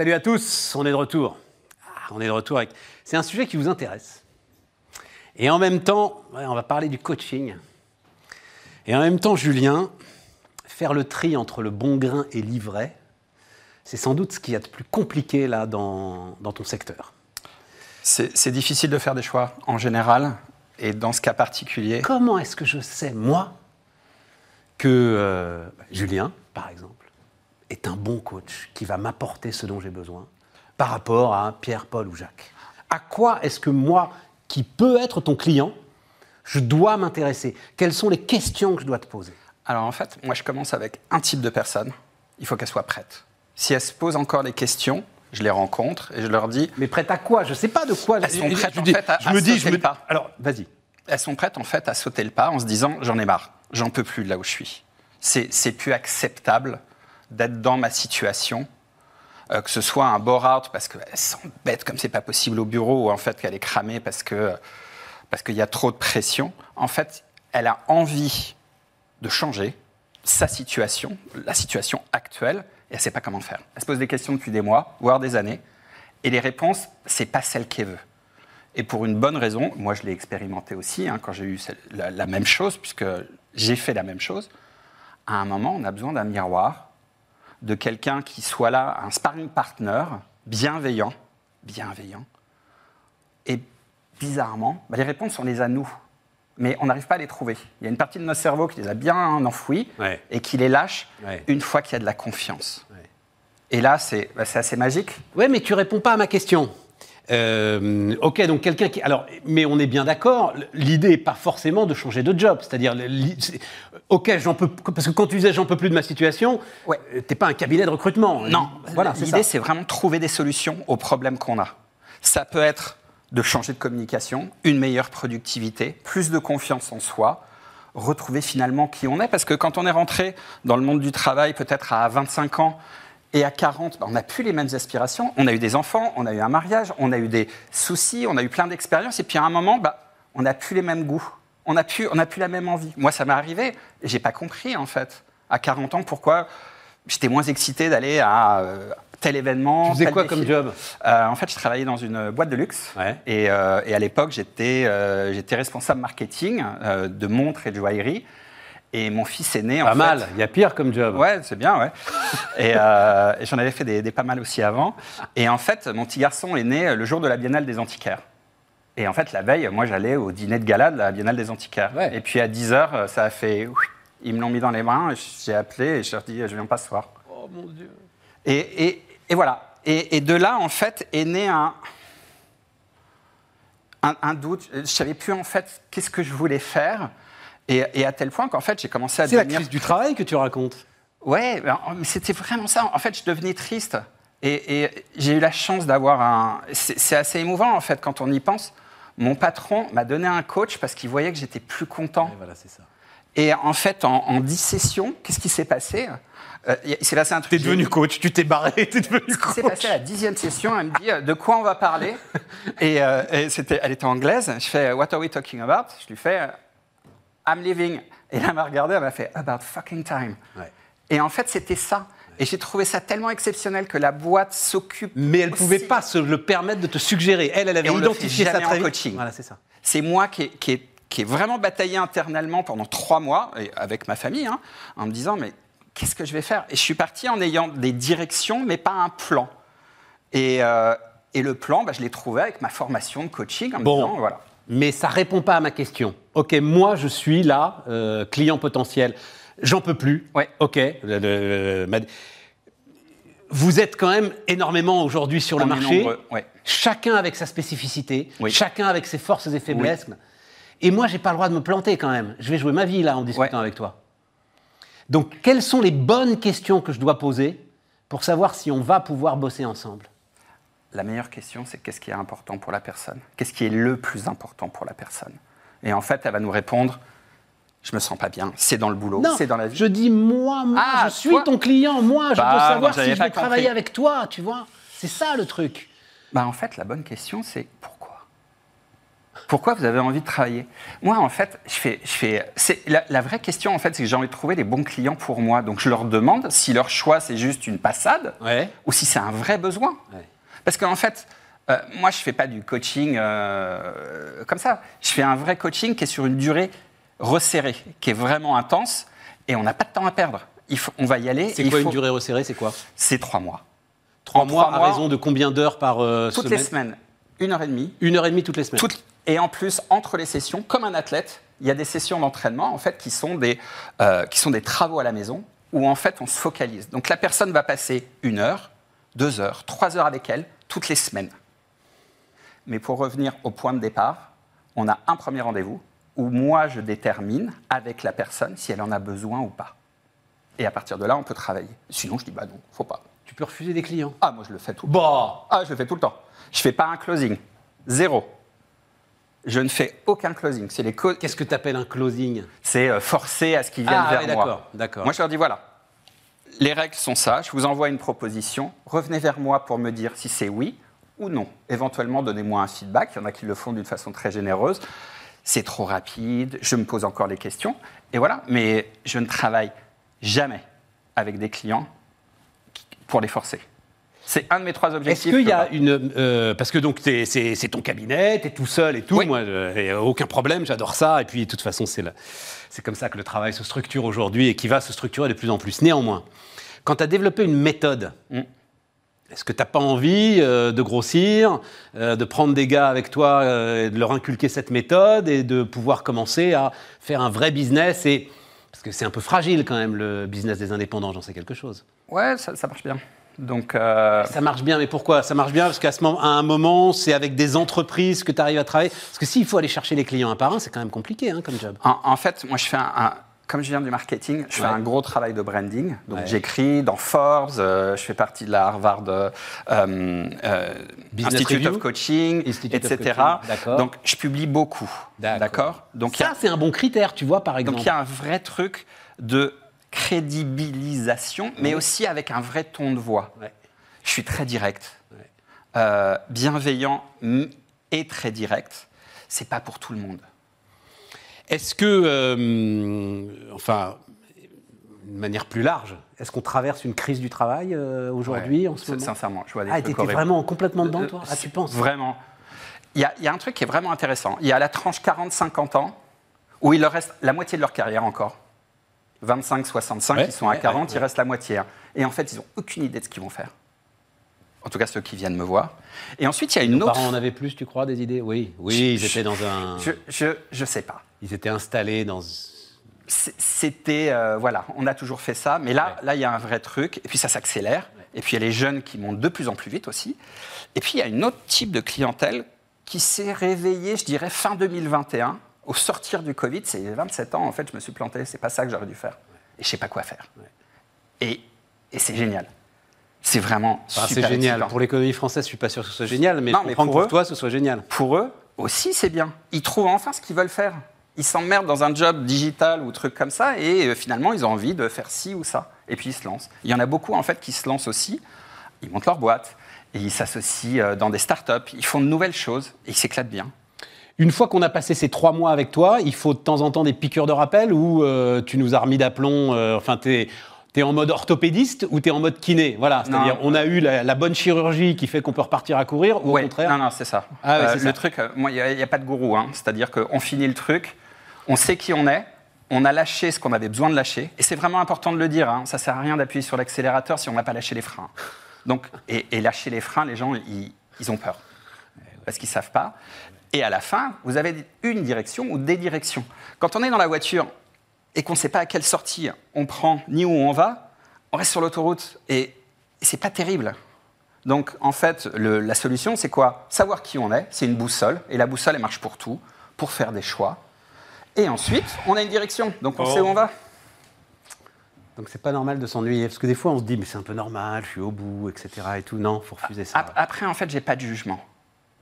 Salut à tous, on est de retour. Ah, on est de retour avec. C'est un sujet qui vous intéresse. Et en même temps, on va parler du coaching. Et en même temps, Julien, faire le tri entre le bon grain et l'ivraie, c'est sans doute ce qu'il y a de plus compliqué là dans, dans ton secteur. C'est c'est difficile de faire des choix en général, et dans ce cas particulier, Comment est-ce que je sais, moi, que euh, Julien, par exemple, est un bon coach qui va m'apporter ce dont j'ai besoin par rapport à Pierre, Paul ou Jacques À quoi est-ce que moi, qui peux être ton client, je dois m'intéresser? Quelles sont les questions que je dois te poser? Alors en fait, moi je commence avec un type de personne, il faut qu'elle soit prête. Si elle se pose encore les questions, je les rencontre et je leur dis, Mais prête à quoi? Je sais pas de quoi. Elles sont prêtes, je en dis- fait, à- je à me dis, je sauter me le pas. Alors, vas-y. elles sont prêtes en fait à sauter le pas en se disant, j'en ai marre, j'en peux plus de là où je suis. C'est plus acceptable d'être dans ma situation, euh, que ce soit un bore-out parce qu'elle s'embête comme c'est pas possible au bureau ou en fait qu'elle est cramée parce que parce qu'il y a trop de pression. En fait, elle a envie de changer sa situation, la situation actuelle, et elle ne sait pas comment faire. Elle se pose des questions depuis des mois, voire des années, et les réponses, c'est pas celle qu'elle veut. Et pour une bonne raison, moi je l'ai expérimenté aussi hein, quand j'ai eu la, la même chose, puisque j'ai fait la même chose. À un moment, on a besoin d'un miroir, de quelqu'un qui soit là, un sparring partner, bienveillant, bienveillant. Et bizarrement, bah, les réponses, on les a nous, mais on n'arrive pas à les trouver. Il y a une partie de notre cerveau qui les a bien enfouies Ouais. et qui les lâche Ouais. une fois qu'il y a de la confiance. Ouais. Et là, c'est bah, c'est assez magique. Ouais, mais tu réponds pas à ma question. Euh, ok, donc quelqu'un qui. Alors, mais on est bien d'accord. L'idée n'est pas forcément de changer de job. C'est-à-dire, ok, j'en peux. Parce que quand tu disais j'en peux plus de ma situation, Ouais. euh, t'es pas un cabinet de recrutement. Non, voilà, c'est l'idée, c'est vraiment de trouver des solutions aux problèmes qu'on a. Ça peut être de changer de communication, une meilleure productivité, plus de confiance en soi, retrouver finalement qui on est. Parce que quand on est rentré dans le monde du travail, peut-être à 25 ans, et à 40, bah, on n'a plus les mêmes aspirations. On a eu des enfants, on a eu un mariage, on a eu des soucis, on a eu plein d'expériences. Et puis à un moment, bah, on n'a plus les mêmes goûts. On n'a plus, on n'a plus la même envie. Moi, ça m'est arrivé. et J'ai pas compris, en fait, à 40 ans, pourquoi j'étais moins excité d'aller à euh, tel événement. Tu faisais tel quoi défi. comme job? Euh, En fait, je travaillais dans une boîte de luxe. Ouais. Et, euh, et à l'époque, j'étais responsable marketing de montres et de joaillerie. Et mon fils est né. Pas en mal. fait- Il y a pire comme job. Ouais, c'est bien, ouais. et euh, et j'en avais fait des, des pas mal aussi avant. Et en fait, mon petit garçon est né le jour de la Biennale des Antiquaires. Et en fait, la veille, moi, j'allais au dîner de gala de la Biennale des Antiquaires. Ouais. Et puis à 10h, ça a fait... Ils me l'ont mis dans les mains, j'ai appelé et je leur ai dit, je viens pas ce soir. Oh mon Dieu. Et, et- et voilà. Et, de là, en fait, est né un, un, un doute. Je savais plus, en fait, qu'est-ce que je voulais faire. Et, et à tel point qu'en fait, j'ai commencé à C'est la devenir... crise du travail que tu racontes. Ouais, mais c'était vraiment ça. En fait, je devenais triste. Et, et j'ai eu la chance d'avoir un... C'est c'est assez émouvant, en fait, quand on y pense. Mon patron m'a donné un coach parce qu'il voyait que j'étais plus content. Et voilà, c'est ça. Et en fait, en, en 10 sessions, qu'est-ce qui s'est passé Euh, Il s'est passé un truc... T'es devenu coach, tu t'es barré, t'es devenu Ce qui s'est coach. passé à la dixième session, elle me dit euh, de quoi on va parler? Et, euh, et elle était anglaise. Je fais What are we talking about? Je lui fais I'm leaving. Et là, elle m'a regardé, elle m'a fait About fucking time. Ouais. Et en fait, c'était ça. Et j'ai trouvé ça tellement exceptionnel que la boîte s'occupe. Mais elle aussi. pouvait pas se le permettre de te suggérer. Elle, elle avait identifié ça très en coaching. Voilà, c'est ça. C'est moi qui ai, qui ai- qui ai vraiment bataillé internellement pendant trois mois, et avec ma famille, hein, en me disant Mais qu'est-ce que je vais faire? Et je suis parti en ayant des directions, mais pas un plan. Et, euh, et le plan, bah, je l'ai trouvé avec ma formation de coaching, en me Bon. disant Voilà. Mais ça répond pas à ma question. Ok, moi je suis là, euh, client potentiel. J'en peux plus. Ouais. Ok. le- le- le- ma- Vous êtes quand même énormément aujourd'hui sur le On marché. ouais. Chacun avec sa spécificité, Oui. chacun avec ses forces et faiblesses. Et moi, j'ai pas le droit de me planter quand même. Je vais jouer ma vie là en discutant Ouais. avec toi. Donc, quelles sont les bonnes questions que je dois poser pour savoir si on va pouvoir bosser ensemble? La meilleure question, c'est qu'est-ce qui est important pour la personne? Qu'est-ce qui est le plus important pour la personne? Et en fait, elle va nous répondre Je me sens pas bien, c'est dans le boulot, Non, c'est dans la vie. je dis moi, moi, Ah, je suis toi? ton client, moi, je Bah, veux savoir si je vais travailler avec toi, tu vois? C'est ça le truc. Bah, en fait, la bonne question, c'est pourquoi? Pourquoi vous avez envie de travailler? Moi, en fait, je fais, je fais. C'est la, la vraie question, en fait, c'est que j'ai envie de trouver les bons clients pour moi. Donc, je leur demande si leur choix c'est juste une passade Ouais. ou si c'est un vrai besoin. Ouais. Parce qu'en fait, euh, moi, je fais pas du coaching euh, comme ça. Je fais un vrai coaching qui est sur une durée resserrée, qui est vraiment intense, et on n'a pas de temps à perdre. Il faut, on va y aller. C'est quoi faut- une durée resserrée C'est quoi? C'est trois mois. Trois En mois trois à mois, raison de combien d'heures par euh, Toutes semaine? les semaines, une heure et demie. Une heure et demie toutes les semaines. Toutes- et en plus, entre les sessions, comme un athlète, il y a des sessions d'entraînement en fait qui sont des euh, qui sont des travaux à la maison où en fait on se focalise. Donc la personne va passer une heure, deux heures, trois heures avec elle toutes les semaines. Mais pour revenir au point de départ, on a un premier rendez-vous où moi je détermine avec la personne si elle en a besoin ou pas. Et à partir de là, on peut travailler. Sinon, je dis bah non, faut pas. Tu peux refuser des clients. Ah, moi je le fais tout. Bah Ah, je le fais tout le temps. Je fais pas un closing. Zéro. Je ne fais aucun closing. C'est les Qu'est-ce que tu appelles un closing? C'est euh, forcer à ce qu'ils viennent Ah, vers oui, moi. d'accord, d'accord. Moi, je leur dis voilà, les règles sont ça. Je vous envoie une proposition. Revenez vers moi pour me dire si c'est oui ou non. Éventuellement, donnez-moi un feedback. Il y en a qui le font d'une façon très généreuse. C'est trop rapide. Je me pose encore les questions. Et voilà. Mais je ne travaille jamais avec des clients pour les forcer. C'est un de mes trois Est-ce objectifs. qu'il y a une. euh, parce que donc, t'es- c'est ton cabinet, tu es tout seul et tout. Oui. Moi, et, euh, aucun problème, j'adore ça. Et puis, de toute façon, c'est comme ça que le travail se structure aujourd'hui et qui va se structurer de plus en plus. Néanmoins, quand tu as développé une méthode, Mm. est-ce que tu n'as pas envie euh, de grossir, euh, de prendre des gars avec toi, euh, et de leur inculquer cette méthode et de pouvoir commencer à faire un vrai business et, Parce que c'est un peu fragile quand même, le business des indépendants, j'en sais quelque chose. Ouais, ça, ça marche bien. Donc, euh, Ça marche bien, mais pourquoi? Ça marche bien parce qu'à un moment, c'est avec des entreprises que tu arrives à travailler. Parce que s'il faut aller chercher les clients un par un, c'est quand même compliqué hein, comme job. en, en fait, moi, je fais un, un- comme je viens du marketing, je fais Ouais. un gros travail de branding. Donc, Ouais. j'écris dans Forbes, euh, je fais partie de la Harvard euh, euh, Business Institute Review? Of Coaching, Institute of etc. Coaching, d'accord. Donc, je publie beaucoup. D'accord. Donc, a- Ça, c'est un bon critère, tu vois, par exemple. Donc il y a un vrai truc de crédibilisation, mais aussi avec un vrai ton de voix. Ouais. Je suis très direct, Ouais. euh, bienveillant et très direct. C'est pas pour tout le monde. Est-ce que, euh, enfin, de manière plus large, est-ce qu'on traverse une crise du travail euh, aujourd'hui, en ce C'est- moment? Sincèrement, je vois des Ah, t'étais vraiment complètement dedans, toi? Ah, tu penses? Vraiment. Il y, y a un truc qui est vraiment intéressant. Il y a la tranche 40-50 ans, où il leur reste la moitié de leur carrière encore. 25-65, Ouais, ils sont à ouais, 40, ouais, il ouais. reste la moitié. hein. Et en fait, ils n'ont aucune idée de ce qu'ils vont faire. En tout cas, ceux qui viennent me voir. Et ensuite, il y a une Nos autre. parents en avaient plus, tu crois, des idées? Oui, oui, ils étaient dans un. Je, je, je sais pas. Ils étaient installés dans. C'était. euh, voilà, on a toujours fait ça. Mais là, là, il y a un vrai truc. Et puis, ça s'accélère. Et puis, il y a les jeunes qui montent de plus en plus vite aussi. Et puis, il y a une autre type de clientèle qui s'est réveillée, je dirais, fin 2021. Au sortir du Covid, c'est 27 ans, en fait, je me suis planté. C'est pas ça que j'aurais dû faire. Et je sais pas quoi faire. Et, et c'est génial. C'est vraiment Enfin, c'est super génial. excitant. Pour l'économie française, je suis pas sûr que ce soit génial, mais Non, je mais que pour eux- toi, ce soit génial. pour eux aussi, c'est bien. Ils trouvent enfin ce qu'ils veulent faire. Ils s'emmerdent dans un job digital ou truc comme ça, et euh, finalement, ils ont envie de faire ci ou ça. Et puis, ils se lancent. Il y en a beaucoup, en fait, qui se lancent aussi. Ils montent leur boîte, et ils s'associent euh, dans des startups, ils font de nouvelles choses, et ils s'éclatent bien. Une fois qu'on a passé ces trois mois avec toi, il faut de temps en temps des piqûres de rappel ou euh, tu nous as remis d'aplomb, euh, enfin, tu es, en mode orthopédiste ou tu es en mode kiné? Voilà, c'est-à-dire on a eu la, la bonne chirurgie qui fait qu'on peut repartir à courir ou Ouais, au contraire? Non, non, c'est ça. Ah ouais, Euh, le ça. truc, euh, moi, il n'y a, pas de gourou. hein. C'est-à-dire qu'on finit le truc, on sait qui on est, on a lâché ce qu'on avait besoin de lâcher. Et c'est vraiment important de le dire. Hein. Ça sert à rien d'appuyer sur l'accélérateur si on n'a pas lâché les freins. Donc, et, et lâcher les freins, les gens, ils, ils ont peur. Parce qu'ils ne savent pas. Et à la fin, vous avez une direction ou des directions. Quand on est dans la voiture et qu'on ne sait pas à quelle sortie on prend ni où on va, on reste sur l'autoroute et, c'est pas terrible. Donc, en fait, le- la solution, c'est quoi? Savoir qui on est, c'est une boussole, et la boussole, elle marche pour tout, pour faire des choix. Et ensuite, on a une direction, donc on Oh. sait où on va. Donc c'est pas normal de s'ennuyer parce que des fois on se dit mais c'est un peu normal, je suis au bout, etc. et tout. Non, faut refuser ça. Ap- Après, en fait, j'ai pas de jugement.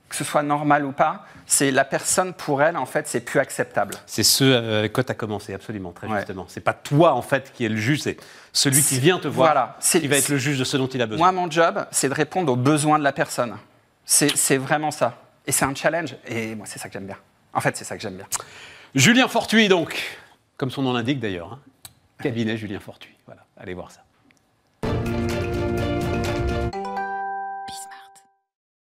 Que ce soit normal ou pas, c'est la personne, pour elle, en fait, c'est plus acceptable. C'est ce avec quoi tu as commencé, absolument, très Ouais. justement. C'est pas toi en fait qui est le juge, c'est celui qui vient te voir voilà, c'est- qui va être le juge de ce dont il a Moi, besoin. mon job, c'est de répondre aux besoins de la personne. C'est c'est vraiment ça. Et c'est un challenge, et moi, c'est ça que j'aime bien. En fait, c'est ça que j'aime bien. Julien Fortuit, donc, comme son nom l'indique d'ailleurs. hein. Cabinet Julien Fortuit. Voilà, allez voir ça.